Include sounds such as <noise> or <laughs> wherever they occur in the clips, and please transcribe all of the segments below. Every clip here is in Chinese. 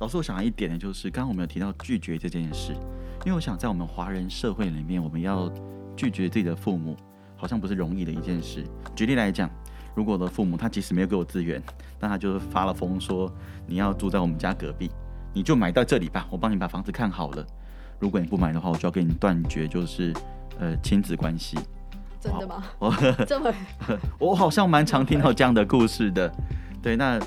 老师，我想到一点呢，就是刚刚我们有提到拒绝这件事，因为我想在我们华人社会里面，我们要拒绝自己的父母，好像不是容易的一件事。举例来讲，如果我的父母他即使没有给我资源，但他就是发了疯说你要住在我们家隔壁，你就买到这里吧，我帮你把房子看好了。如果你不买的话，我就要跟你断绝，就是呃亲子关系。真的吗？我 <laughs> 这么，<laughs> 我好像蛮常听到这样的故事的。对，那。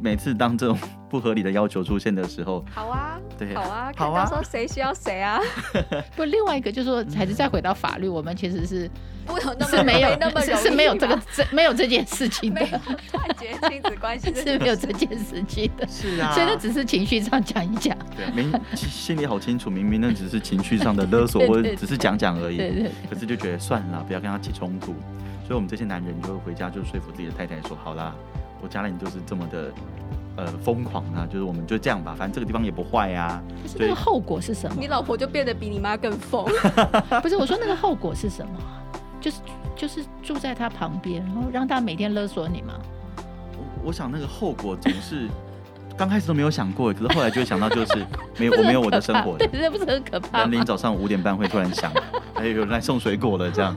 每次当这种 <laughs> 不合理的要求出现的时候，好啊，对，好啊，好啊，看到说谁需要谁啊。<laughs> 不，另外一个就是说，还是再回到法律，我们其实是不有那么是没有那么是是没有这个这没有这件事情的，断绝亲子关系。<laughs> 是没有这件事情的，是啊，所以那只是情绪上讲一讲，对，明心里好清楚，明明那只是情绪上的勒索，或者只是讲讲而已，对对，可是就觉得算了，不要跟他起冲突，所以我们这些男人就回家就说服自己的太太说，好啦，我家人就是这么的。呃，疯狂啊，就是我们就这样吧，反正这个地方也不坏呀、啊。可是那个后果是什么？你老婆就变得比你妈更疯。<laughs> 不是，我说那个后果是什么？就是就是住在他旁边，然后让他每天勒索你吗？我我想那个后果总是刚开始都没有想过，可是后来就会想到，就是 <laughs> 没有我没有我的生活，对，这不是很可怕。南宁早上五点半会突然想，<laughs> 哎，有人来送水果了，这样。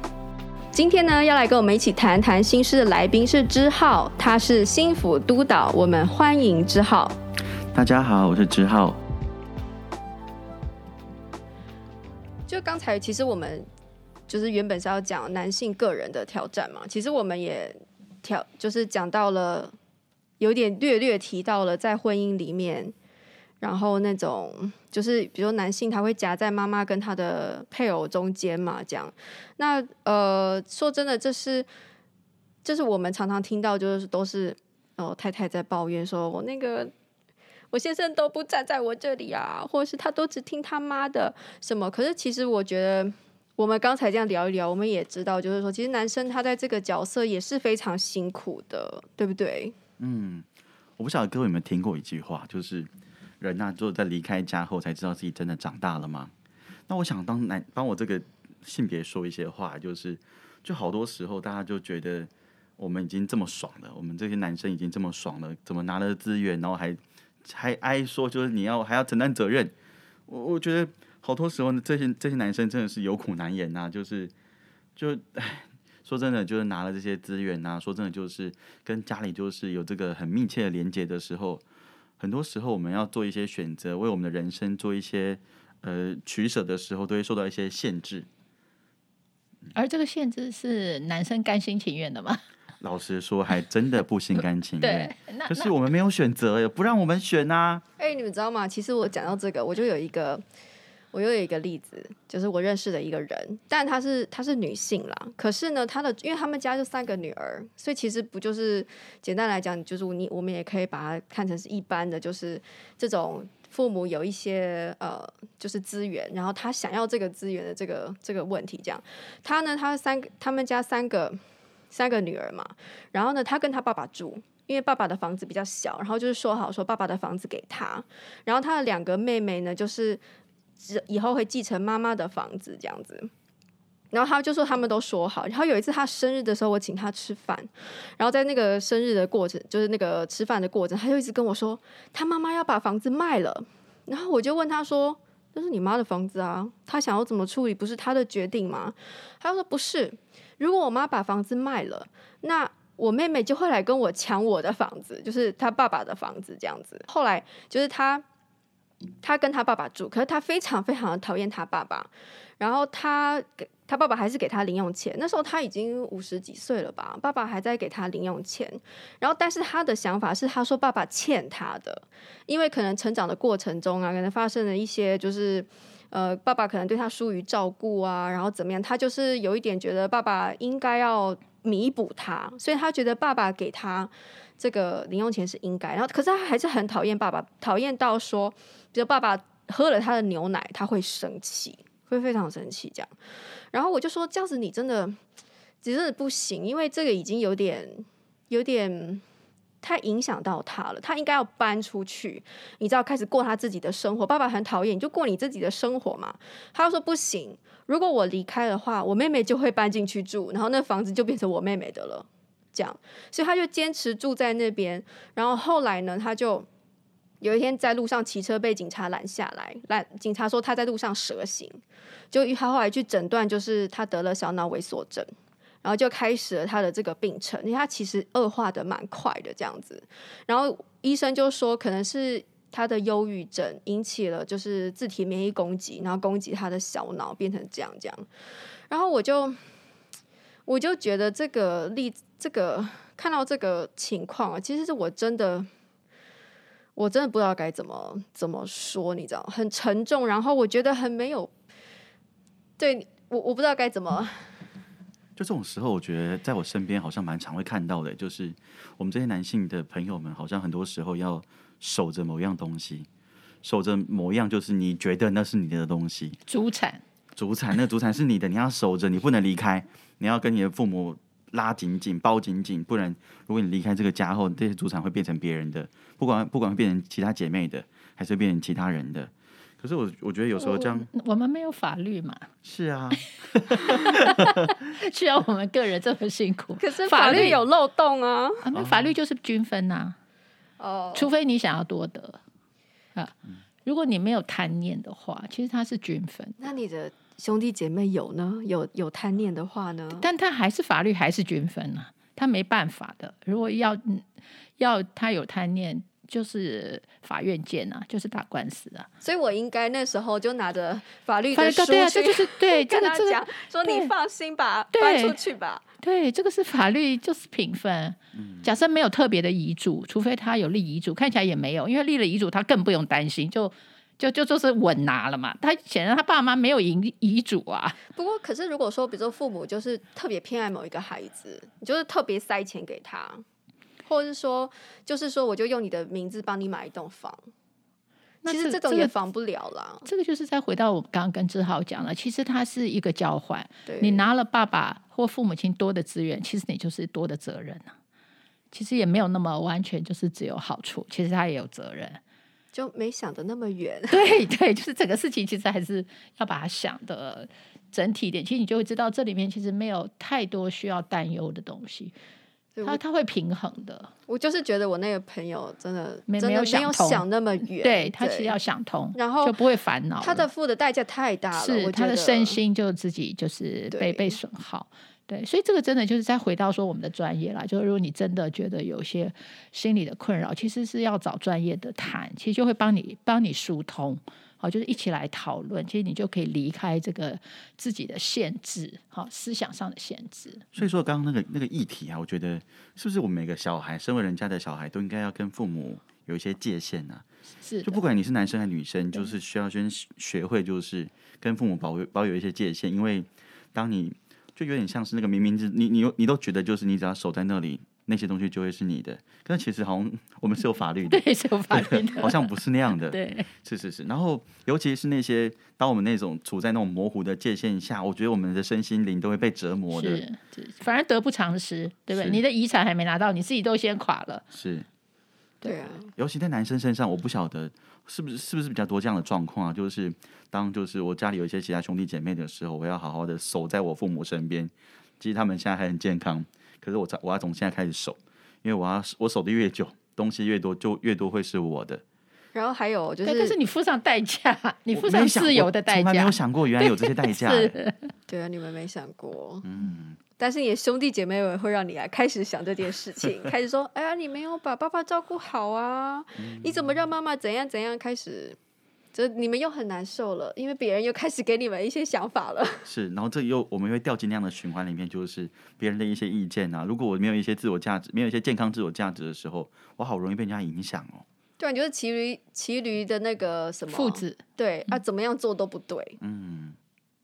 今天呢，要来跟我们一起谈谈心事的来宾是之浩，他是心辅督导，我们欢迎之浩。大家好，我是之浩。就刚才，其实我们就是原本是要讲男性个人的挑战嘛，其实我们也挑，就是讲到了，有点略略提到了在婚姻里面。然后那种就是，比如说男性他会夹在妈妈跟他的配偶中间嘛，这样。那呃，说真的，这是这是我们常常听到，就是都是哦，太太在抱怨说，我那个我先生都不站在我这里啊，或者是他都只听他妈的什么。可是其实我觉得，我们刚才这样聊一聊，我们也知道，就是说，其实男生他在这个角色也是非常辛苦的，对不对？嗯，我不晓得各位有没有听过一句话，就是。人呐、啊，就在离开家后才知道自己真的长大了吗？那我想当男帮我这个性别说一些话，就是就好多时候大家就觉得我们已经这么爽了，我们这些男生已经这么爽了，怎么拿了资源，然后还还挨说就是你要还要承担责任？我我觉得好多时候呢，这些这些男生真的是有苦难言呐、就是就哎，说真的，就是拿了这些资源呐、说真的，就是跟家里就是有这个很密切的连接的时候。很多时候，我们要做一些选择，为我们的人生做一些呃取舍的时候，都会受到一些限制。而这个限制是男生甘心情愿的吗？<laughs> 老实说，还真的不心甘情 <laughs> 愿。对，可是我们没有选择，也不让我们选呐、啊。哎、欸，你们知道吗？其实我讲到这个，我就有一个。我又有一个例子，就是我认识的一个人，但她是她是女性啦。可是呢，她的因为他们家就三个女儿，所以其实不就是简单来讲，就是你我们也可以把它看成是一般的，就是这种父母有一些呃，就是资源，然后他想要这个资源的这个这个问题。这样，他呢，他三个他们家三个三个女儿嘛，然后呢，他跟他爸爸住，因为爸爸的房子比较小，然后就是说好说爸爸的房子给他，然后他的两个妹妹呢，就是。以后会继承妈妈的房子这样子，然后他就说他们都说好。然后有一次他生日的时候，我请他吃饭，然后在那个生日的过程，就是那个吃饭的过程，他就一直跟我说他妈妈要把房子卖了。然后我就问他说：“那是你妈的房子啊，他想要怎么处理不是他的决定吗？”他就说：“不是，如果我妈把房子卖了，那我妹妹就会来跟我抢我的房子，就是他爸爸的房子这样子。”后来就是他。他跟他爸爸住，可是他非常非常的讨厌他爸爸。然后他给他爸爸还是给他零用钱，那时候他已经五十几岁了吧，爸爸还在给他零用钱。然后但是他的想法是，他说爸爸欠他的，因为可能成长的过程中啊，可能发生了一些就是呃，爸爸可能对他疏于照顾啊，然后怎么样，他就是有一点觉得爸爸应该要弥补他，所以他觉得爸爸给他这个零用钱是应该。然后，可是他还是很讨厌爸爸，讨厌到说，比如爸爸喝了他的牛奶，他会生气，会非常生气这样。然后我就说，这样子你真的，真的不行，因为这个已经有点，有点。太影响到他了，他应该要搬出去，你知道，开始过他自己的生活。爸爸很讨厌，你就过你自己的生活嘛。他就说不行，如果我离开的话，我妹妹就会搬进去住，然后那房子就变成我妹妹的了。这样，所以他就坚持住在那边。然后后来呢，他就有一天在路上骑车被警察拦下来，拦警察说他在路上蛇行，就他后来去诊断，就是他得了小脑萎缩症。然后就开始了他的这个病程，因为他其实恶化的蛮快的这样子。然后医生就说，可能是他的忧郁症引起了就是自体免疫攻击，然后攻击他的小脑，变成这样这样。然后我就我就觉得这个例子，这个看到这个情况啊，其实是我真的我真的不知道该怎么怎么说，你知道，很沉重。然后我觉得很没有，对我我不知道该怎么。就这种时候，我觉得在我身边好像蛮常会看到的，就是我们这些男性的朋友们，好像很多时候要守着某样东西，守着某样就是你觉得那是你的东西，主产，主产，那主产是你的，你要守着，你不能离开，你要跟你的父母拉紧紧，包紧紧，不然如果你离开这个家后，这些主场会变成别人的，不管不管会变成其他姐妹的，还是变成其他人的。可是我我觉得有时候这样，我，我们没有法律嘛。是啊，<laughs> 需要我们个人这么辛苦。<laughs> 可是法律有漏洞啊，啊法律就是均分呐、啊。哦，除非你想要多得啊，如果你没有贪念的话，其实它是均分。那你的兄弟姐妹有呢？有有贪念的话呢？但他还是法律还是均分啊，他没办法的。如果要要他有贪念。就是法院见啊，就是打官司啊，所以我应该那时候就拿着法律的书对啊，这就是对 <laughs> 跟他讲，这个这个、说你放心吧，搬出去吧。对，这个是法律，就是平分。嗯、假设没有特别的遗嘱，除非他有立遗嘱，看起来也没有，因为立了遗嘱，他更不用担心，就就就就是稳拿了嘛。他显然他爸妈没有遗遗嘱啊。<laughs> 不过，可是如果说，比如说父母就是特别偏爱某一个孩子，你就是特别塞钱给他。或者是说，就是说，我就用你的名字帮你买一栋房。其实这种也防不了啦。这个就是再回到我刚刚跟志浩讲了，其实它是一个交换。你拿了爸爸或父母亲多的资源，其实你就是多的责任啊。其实也没有那么完全就是只有好处，其实他也有责任。就没想的那么远。对 <laughs> 对，就是整个事情其实还是要把它想的整体一点。其实你就会知道，这里面其实没有太多需要担忧的东西。他他会平衡的。我就是觉得我那个朋友真的没真的没有想，想那么远，对，对他其实要想通，然后就不会烦恼。他的付的代价太大了，是他的身心就自己就是被被损耗。对，所以这个真的就是再回到说我们的专业啦，就是如果你真的觉得有些心理的困扰，其实是要找专业的谈，其实就会帮你帮你疏通。好，就是一起来讨论，其实你就可以离开这个自己的限制，好，思想上的限制。所以说，刚刚那个那个议题啊，我觉得是不是我们每个小孩，身为人家的小孩，都应该要跟父母有一些界限呢、啊？是，就不管你是男生还是女生，就是需要先学会，就是跟父母保有保有一些界限，因为当你就有点像是那个明明是你你你都觉得就是你只要守在那里。那些东西就会是你的，但其实好像我们是有法律的，<laughs> 对，是有法律的，好像不是那样的，<laughs> 对，是是是。然后，尤其是那些当我们那种处在那种模糊的界限下，我觉得我们的身心灵都会被折磨的，是，是反而得不偿失，对不对？你的遗产还没拿到，你自己都先垮了，是，对啊。尤其在男生身上，我不晓得是不是是不是比较多这样的状况啊？就是当就是我家里有一些其他兄弟姐妹的时候，我要好好的守在我父母身边。其实他们现在还很健康。可是我我要从现在开始守，因为我要我守的越久，东西越多，就越多会是我的。然后还有就是，但 <laughs> 是你付上代价，你付上自由的代价，从来没有想过原来有这些代价。<laughs> 对啊，你们没想过。嗯。但是你的兄弟姐妹们会让你来开始想这件事情，<laughs> 开始说：“哎呀，你没有把爸爸照顾好啊，嗯、你怎么让妈妈怎样怎样？”开始。就你们又很难受了，因为别人又开始给你们一些想法了。<laughs> 是，然后这又我们会掉进那样的循环里面，就是别人的一些意见啊。如果我没有一些自我价值，没有一些健康自我价值的时候，我好容易被人家影响哦。对，就是骑驴骑驴的那个什么父子，对啊，怎么样做都不对。嗯，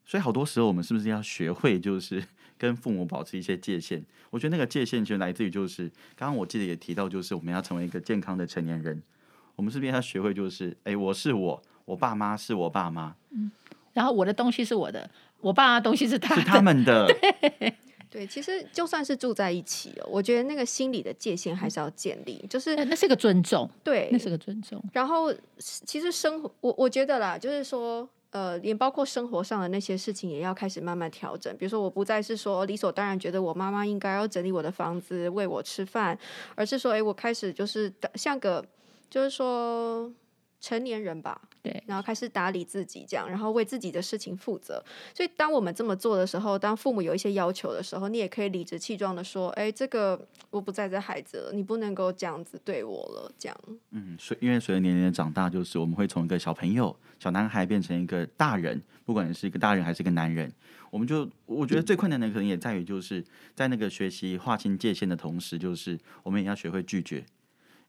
所以好多时候我们是不是要学会，就是跟父母保持一些界限？我觉得那个界限就来自于，就是刚刚我记得也提到，就是我们要成为一个健康的成年人，我们是不是要学会，就是哎，我是我，我爸妈是我爸妈，嗯，然后我的东西是我的，我爸妈东西是他是他们的。<laughs> 对，其实就算是住在一起哦，我觉得那个心理的界限还是要建立，就是那是个尊重，对，那是个尊重。然后其实生活，我我觉得啦，就是说，呃，也包括生活上的那些事情，也要开始慢慢调整。比如说，我不再是说理所当然觉得我妈妈应该要整理我的房子、喂我吃饭，而是说，哎，我开始就是像个，就是说。成年人吧，对，然后开始打理自己，这样，然后为自己的事情负责。所以，当我们这么做的时候，当父母有一些要求的时候，你也可以理直气壮的说：“哎，这个我不在这孩子了，你不能够这样子对我了。”这样。嗯，随因为随着年龄的长大，就是我们会从一个小朋友、小男孩变成一个大人，不管是一个大人还是一个男人，我们就我觉得最困难的可能也在于，就是在那个学习划清界限的同时，就是我们也要学会拒绝，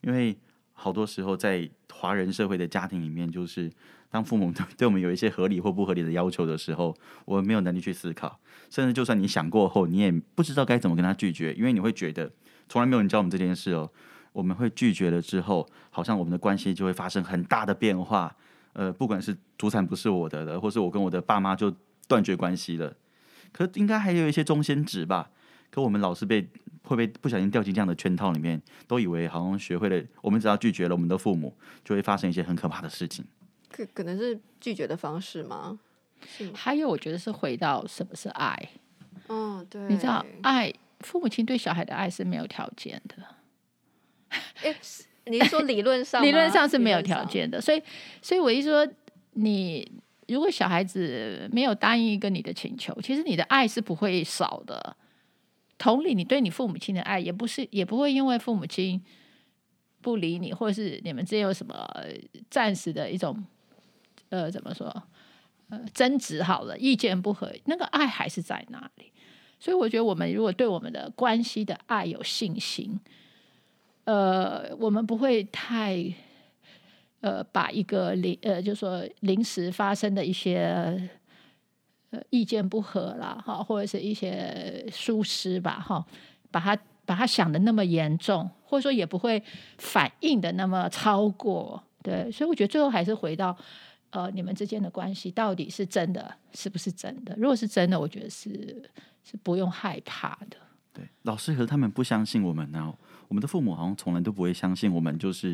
因为。好多时候，在华人社会的家庭里面，就是当父母对对我们有一些合理或不合理的要求的时候，我们没有能力去思考，甚至就算你想过后，你也不知道该怎么跟他拒绝，因为你会觉得从来没有人教我们这件事哦。我们会拒绝了之后，好像我们的关系就会发生很大的变化。呃，不管是祖产不是我的了，或是我跟我的爸妈就断绝关系了。可应该还有一些中间值吧。可我们老是被会被不小心掉进这样的圈套里面，都以为好像学会了，我们只要拒绝了我们的父母，就会发生一些很可怕的事情。可可能是拒绝的方式吗？还有，我觉得是回到什么是爱。嗯，对。你知道，爱父母亲对小孩的爱是没有条件的。哎，<laughs> 你是说理论上？理论上是没有条件的。所以，所以我一说，你如果小孩子没有答应一个你的请求，其实你的爱是不会少的。同理，你对你父母亲的爱也不是，也不会因为父母亲不理你，或者是你们之间有什么暂时的一种呃，怎么说呃争执好了，意见不合，那个爱还是在那里。所以我觉得，我们如果对我们的关系的爱有信心，呃，我们不会太呃把一个临呃，就是说临时发生的一些。呃，意见不合啦，哈，或者是一些疏失吧，哈，把他把他想的那么严重，或者说也不会反应的那么超过，对，所以我觉得最后还是回到，呃，你们之间的关系到底是真的，是不是真的？如果是真的，我觉得是是不用害怕的。对，老师和他们不相信我们呢，我们的父母好像从来都不会相信我们，就是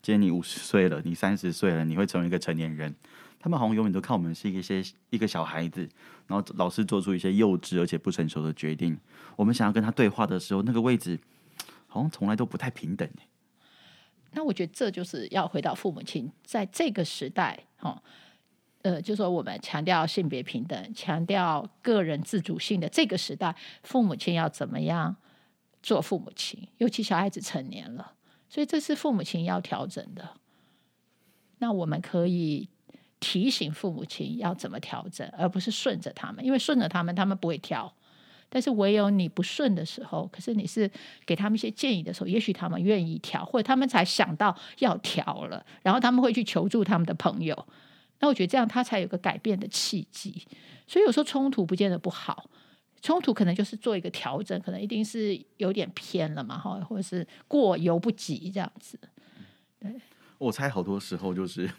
今天你五十岁了，你三十岁了，你会成为一个成年人。他们好像永远都看我们是一些一个小孩子，然后老是做出一些幼稚而且不成熟的决定。我们想要跟他对话的时候，那个位置好像从来都不太平等。那我觉得这就是要回到父母亲在这个时代，哈，呃，就说我们强调性别平等、强调个人自主性的这个时代，父母亲要怎么样做父母亲？尤其小孩子成年了，所以这是父母亲要调整的。那我们可以。提醒父母亲要怎么调整，而不是顺着他们，因为顺着他们，他们不会调。但是唯有你不顺的时候，可是你是给他们一些建议的时候，也许他们愿意调，或者他们才想到要调了，然后他们会去求助他们的朋友。那我觉得这样他才有个改变的契机。所以有时候冲突不见得不好，冲突可能就是做一个调整，可能一定是有点偏了嘛，哈，或者是过犹不及这样子。对，我猜好多时候就是。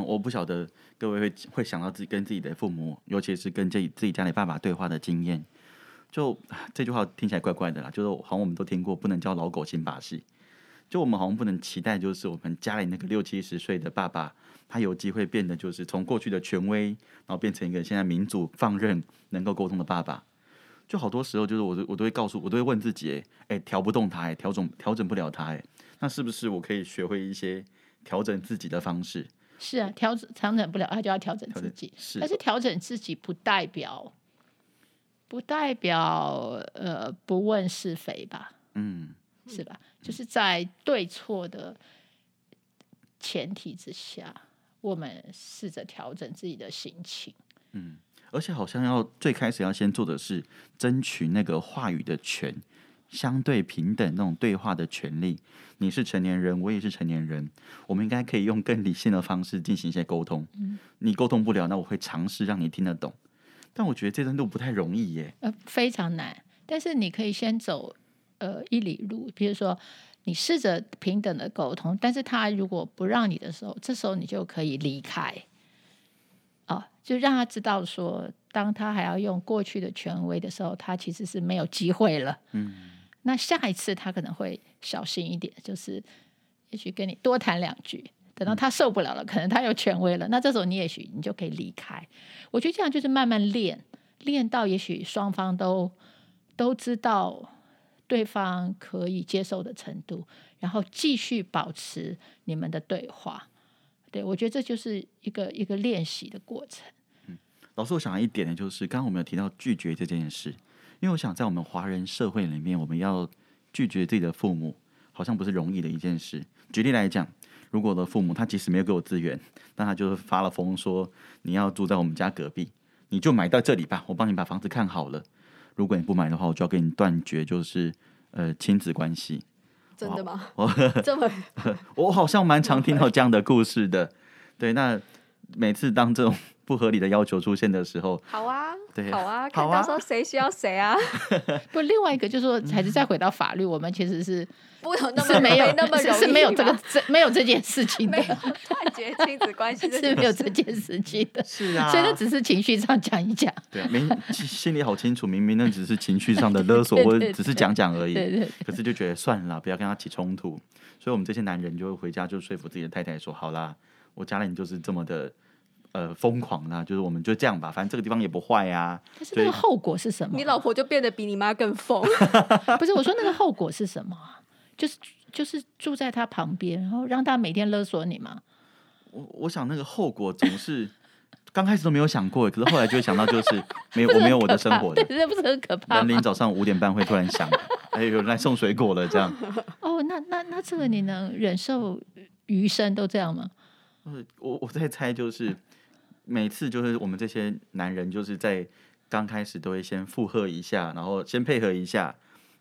我不晓得各位会会想到自己跟自己的父母，尤其是跟自己自己家里爸爸对话的经验。就这句话听起来怪怪的啦，就是好像我们都听过，不能教老狗新把戏。就我们好像不能期待，就是我们家里那个六七十岁的爸爸，他有机会变得就是从过去的权威，然后变成一个现在民主放任、能够沟通的爸爸。就好多时候，就是我我都会告诉我都会问自己，哎，调不动他，哎，调整调整不了他，哎，那是不是我可以学会一些调整自己的方式？是啊，调整调整不了，他就要调整自己。是，但是调整自己不代表不代表呃不问是非吧？嗯，是吧？就是在对错的前提之下，我们试着调整自己的心情。嗯，而且好像要最开始要先做的是争取那个话语的权。相对平等那种对话的权利，你是成年人，我也是成年人，我们应该可以用更理性的方式进行一些沟通。嗯，你沟通不了，那我会尝试让你听得懂。但我觉得这段路不太容易耶。呃，非常难。但是你可以先走呃一里路，比如说你试着平等的沟通，但是他如果不让你的时候，这时候你就可以离开。哦，就让他知道说，当他还要用过去的权威的时候，他其实是没有机会了。嗯，<laughs> 那下一次他可能会小心一点，就是也许跟你多谈两句。等到他受不了了，可能他有权威了，那这时候你也许你就可以离开。我觉得这样就是慢慢练，练到也许双方都都知道对方可以接受的程度，然后继续保持你们的对话。对，我觉得这就是一个一个练习的过程。嗯，老师，我想要一点呢，就是刚刚我们有提到拒绝这件事，因为我想在我们华人社会里面，我们要拒绝自己的父母，好像不是容易的一件事。举例来讲。如果我的父母他即使没有给我资源，但他就是发了疯说，你要住在我们家隔壁，你就买到这里吧，我帮你把房子看好了。如果你不买的话，我就要跟你断绝，就是呃亲子关系。真的吗？我 <laughs> 这么，<laughs> 我好像蛮常听到这样的故事的。对，那每次当这种不合理的要求出现的时候，好啊，对，好啊，看到时候谁需要谁啊。<laughs> 不，另外一个就是说，还是再回到法律，我们其实是。不有那么没有那么容易，是没有这个这没有这件事情的，断绝亲子关系。<laughs> 是没有这件事情的，<laughs> 是啊，所以那只是情绪上讲一讲，对，明心里好清楚，明明那只是情绪上的勒索，或者只是讲讲而已，对对，可是就觉得算了，不要跟他起冲突，所以我们这些男人就会回家就说服自己的太太说，好啦，我家人就是这么的呃疯狂啦，就是我们就这样吧，反正这个地方也不坏呀，但是那个后果是什么？你老婆就变得比你妈更疯，<laughs> 不是我说那个后果是什么？就是。就是住在他旁边，然后让他每天勒索你吗？我我想那个后果总是 <laughs> 刚开始都没有想过，可是后来就会想到，就是 <laughs> 没有我没有我的生活的，对，这不是很可怕。人临早上五点半会突然想，哎，有人来送水果了，这样。哦，那那那这个你能忍受余生都这样吗？我我在猜，就是每次就是我们这些男人，就是在刚开始都会先附和一下，然后先配合一下。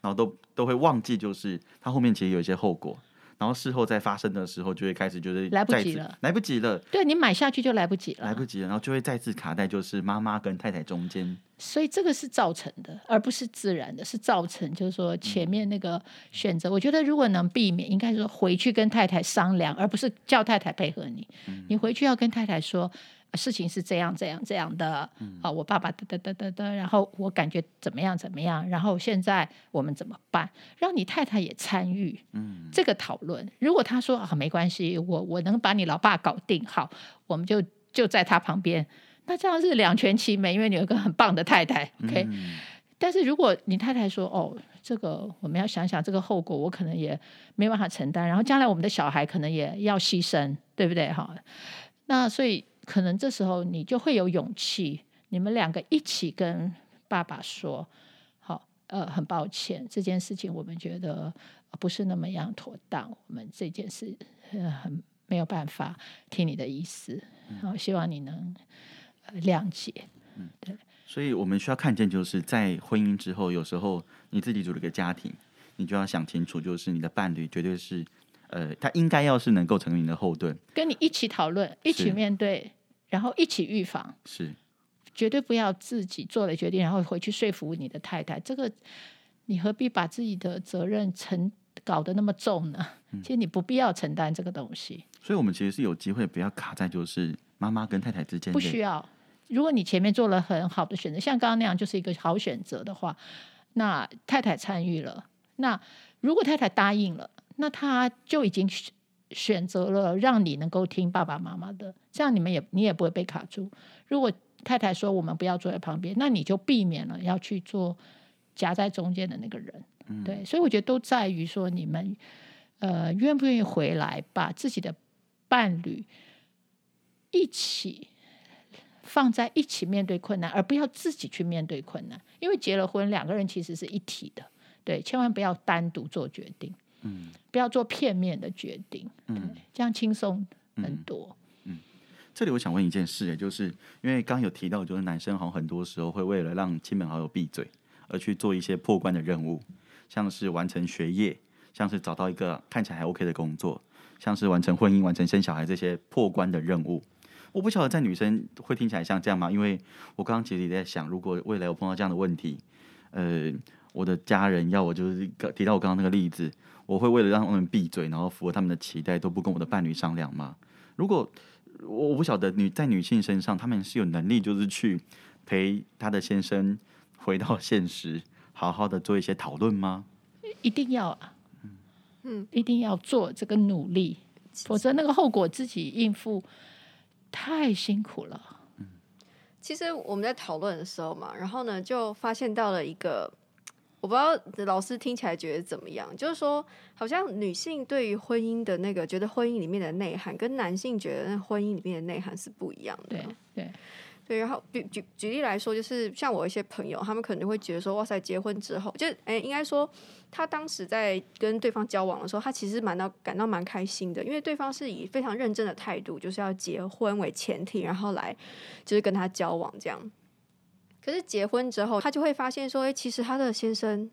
然后都都会忘记，就是他后面其实有一些后果，然后事后再发生的时候，就会开始就是来不及了，来不及了。对，你买下去就来不及了，来不及了，然后就会再次卡在就是妈妈跟太太中间。所以这个是造成的，而不是自然的，是造成就是说前面那个选择。嗯、我觉得如果能避免，应该说回去跟太太商量，而不是叫太太配合你。嗯、你回去要跟太太说。事情是这样这样这样的，嗯、啊，我爸爸哒哒哒哒哒，然后我感觉怎么样怎么样，然后现在我们怎么办？让你太太也参与这个讨论。嗯、如果他说啊没关系，我我能把你老爸搞定，好，我们就就在他旁边，那这样是两全其美，因为你有一个很棒的太太，OK。嗯、但是如果你太太说哦，这个我们要想想这个后果，我可能也没办法承担，然后将来我们的小孩可能也要牺牲，对不对？哈，那所以。可能这时候你就会有勇气，你们两个一起跟爸爸说：“好，呃，很抱歉，这件事情我们觉得不是那么样妥当，我们这件事呃很没有办法听你的意思，然后希望你能谅解。”嗯，对。所以我们需要看见，就是在婚姻之后，有时候你自己组了个家庭，你就要想清楚，就是你的伴侣绝对是。呃，他应该要是能够成为你的后盾，跟你一起讨论，一起面对，然后一起预防，是绝对不要自己做了决定，然后回去说服你的太太。这个你何必把自己的责任承搞得那么重呢？嗯、其实你不必要承担这个东西。所以，我们其实是有机会不要卡在就是妈妈跟太太之间。不需要，如果你前面做了很好的选择，像刚刚那样就是一个好选择的话，那太太参与了，那如果太太答应了。那他就已经选择了让你能够听爸爸妈妈的，这样你们也你也不会被卡住。如果太太说我们不要坐在旁边，那你就避免了要去做夹在中间的那个人。嗯、对，所以我觉得都在于说你们呃愿不愿意回来，把自己的伴侣一起放在一起面对困难，而不要自己去面对困难。因为结了婚，两个人其实是一体的。对，千万不要单独做决定。嗯，不要做片面的决定，嗯，这样轻松很多。嗯，嗯，这里我想问一件事，也就是因为刚有提到，就是男生好像很多时候会为了让亲朋好友闭嘴，而去做一些破关的任务，像是完成学业，像是找到一个看起来还 OK 的工作，像是完成婚姻、完成生小孩这些破关的任务。我不晓得在女生会听起来像这样吗？因为我刚刚其实也在想，如果未来我碰到这样的问题，呃，我的家人要我就是提到我刚刚那个例子，我会为了让他们闭嘴，然后符合他们的期待，都不跟我的伴侣商量吗？如果我我不晓得女在女性身上，他们是有能力就是去陪她的先生回到现实，好好的做一些讨论吗？一定要啊，嗯，一定要做这个努力，否则那个后果自己应付太辛苦了。嗯，其实我们在讨论的时候嘛，然后呢，就发现到了一个。我不知道老师听起来觉得怎么样？就是说，好像女性对于婚姻的那个觉得婚姻里面的内涵，跟男性觉得那婚姻里面的内涵是不一样的。对对对。然后举举举例来说，就是像我一些朋友，他们可能会觉得说，哇塞，结婚之后，就哎，应该说他当时在跟对方交往的时候，他其实蛮到感到蛮开心的，因为对方是以非常认真的态度，就是要结婚为前提，然后来就是跟他交往这样。可是结婚之后，他就会发现说，哎，其实他的先生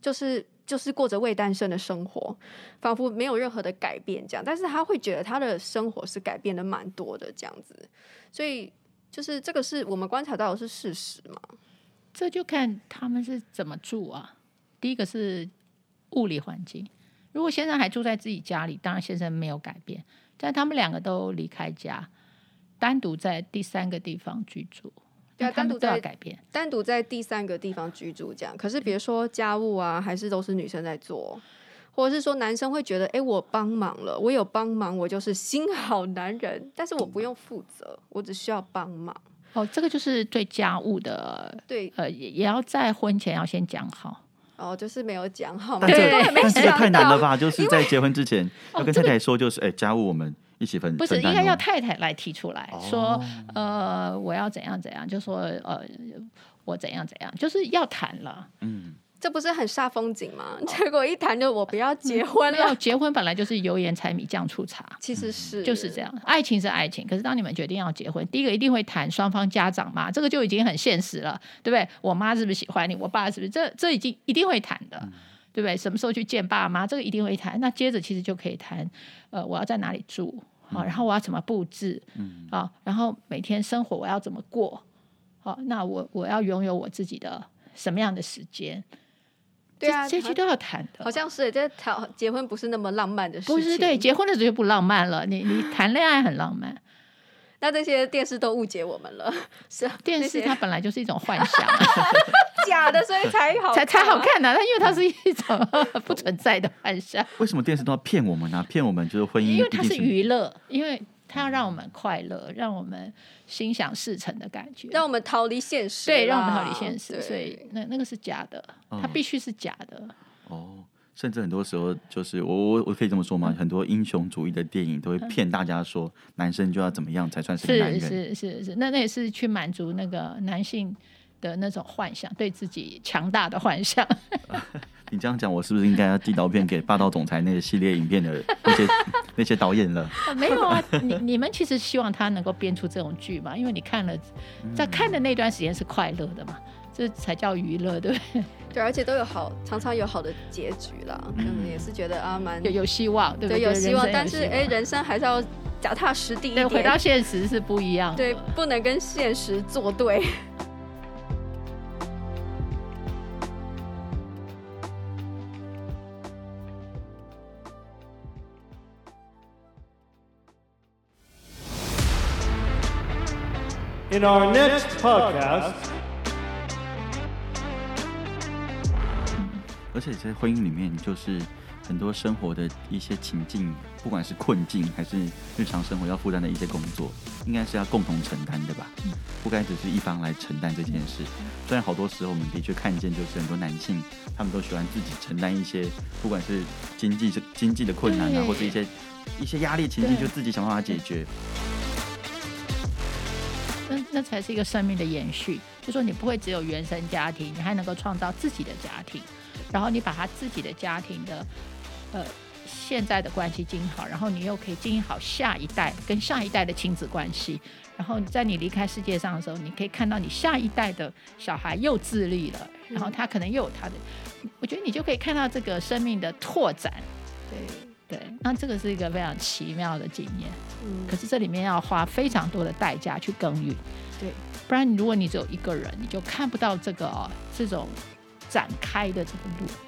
就是就是过着未单身的生活，仿佛没有任何的改变这样。但是他会觉得他的生活是改变的蛮多的这样子，所以就是这个是我们观察到的是事实嘛？这就看他们是怎么住啊。第一个是物理环境，如果先生还住在自己家里，当然先生没有改变，但他们两个都离开家，单独在第三个地方居住。对啊，单独在改变，单独在第三个地方居住这样。可是，比如说家务啊，还是都是女生在做，或者是说男生会觉得，哎，我帮忙了，我有帮忙，我就是新好男人。但是我不用负责，我只需要帮忙。哦，这个就是对家务的，对，呃，也也要在婚前要先讲好。哦，就是没有讲好，但这但这个太难了吧？就是在结婚之前要跟太太说，就是哎，家务我们。一起分，不是应该要太太来提出来说，呃，我要怎样怎样，就说呃，我怎样怎样，就是要谈了。嗯，这不是很煞风景吗？结果一谈就我不要结婚了。要 <laughs> 结婚本来就是油盐柴米酱醋茶，其实是就是这样。爱情是爱情，可是当你们决定要结婚，第一个一定会谈双方家长嘛，这个就已经很现实了，对不对？我妈是不是喜欢你？我爸是不是？这这已经一定会谈的。对不对？什么时候去见爸妈？这个一定会谈。那接着其实就可以谈，呃，我要在哪里住好，然后我要怎么布置，嗯，好，然后每天生活我要怎么过，好，那我我要拥有我自己的什么样的时间？对啊，这些都要谈的。好像是这谈结婚不是那么浪漫的事情。不是，对，结婚的时候就不浪漫了。你你谈恋爱很浪漫。那这些电视都误解我们了，<laughs> 是电视它本来就是一种幻想，<laughs> 假的，所以才好才才好看呢、啊。它因为它是一种 <laughs> 不存在的幻想。为什么电视都要骗我们呢、啊？骗我们就是婚姻，因为它是娱乐，因为它要让我们快乐，让我们心想事成的感觉，让我们逃离现实。对，让我们逃离现实。所以那那个是假的，它必须是假的。哦。甚至很多时候，就是我我我可以这么说吗？很多英雄主义的电影都会骗大家说，男生就要怎么样才算是男人？是是是是，那那也是去满足那个男性的那种幻想，对自己强大的幻想。<laughs> 你这样讲，我是不是应该要递刀片给霸道总裁那个系列影片的那些 <laughs> 那些导演了？没有啊，你你们其实希望他能够编出这种剧嘛？因为你看了，在看的那段时间是快乐的嘛，这才叫娱乐，对不对？对，而且都有好，常常有好的结局啦。可能也是觉得啊，蛮有有希望，对不对？有希望，但是哎，人生还是要脚踏实地一点，回到现实是不一样的。对，不能跟现实作对。In our next podcast. 而且在婚姻里面，就是很多生活的一些情境，不管是困境还是日常生活要负担的一些工作，应该是要共同承担的吧？不该只是一方来承担这件事。虽然好多时候我们的确看见，就是很多男性他们都喜欢自己承担一些，不管是经济是经济的困难啊，或者一些一些压力情境，就自己想办法解决。那那才是一个生命的延续。就说你不会只有原生家庭，你还能够创造自己的家庭。然后你把他自己的家庭的，呃，现在的关系经营好，然后你又可以经营好下一代跟下一代的亲子关系。然后在你离开世界上的时候，你可以看到你下一代的小孩又自立了，然后他可能又有他的，我觉得你就可以看到这个生命的拓展。对，对，那这个是一个非常奇妙的经验。嗯，可是这里面要花非常多的代价去耕耘。对，不然如果你只有一个人，你就看不到这个、哦、这种展开的这个路。